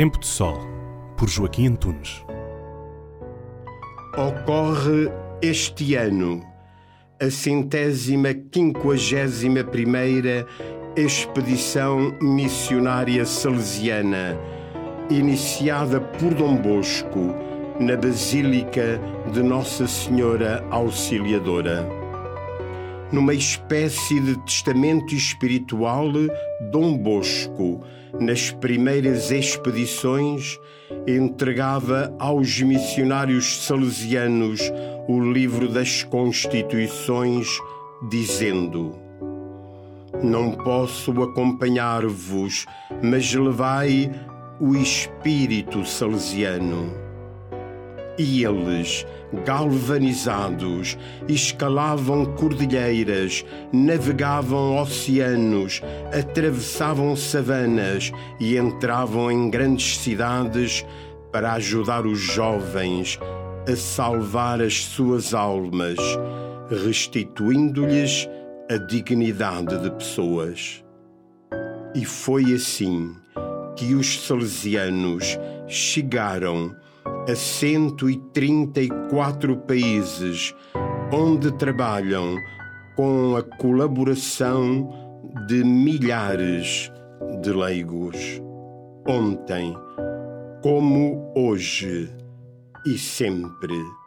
Tempo de Sol, por Joaquim Antunes. Ocorre este ano a centésima quinquagésima primeira expedição missionária salesiana, iniciada por Dom Bosco na Basílica de Nossa Senhora Auxiliadora numa espécie de testamento espiritual, Dom Bosco, nas primeiras expedições, entregava aos missionários salesianos o livro das Constituições, dizendo: Não posso acompanhar-vos, mas levai o espírito salesiano e eles, galvanizados, escalavam cordilheiras, navegavam oceanos, atravessavam savanas e entravam em grandes cidades para ajudar os jovens a salvar as suas almas, restituindo-lhes a dignidade de pessoas. E foi assim que os salesianos chegaram a 134 países onde trabalham com a colaboração de milhares de leigos. Ontem, como hoje e sempre.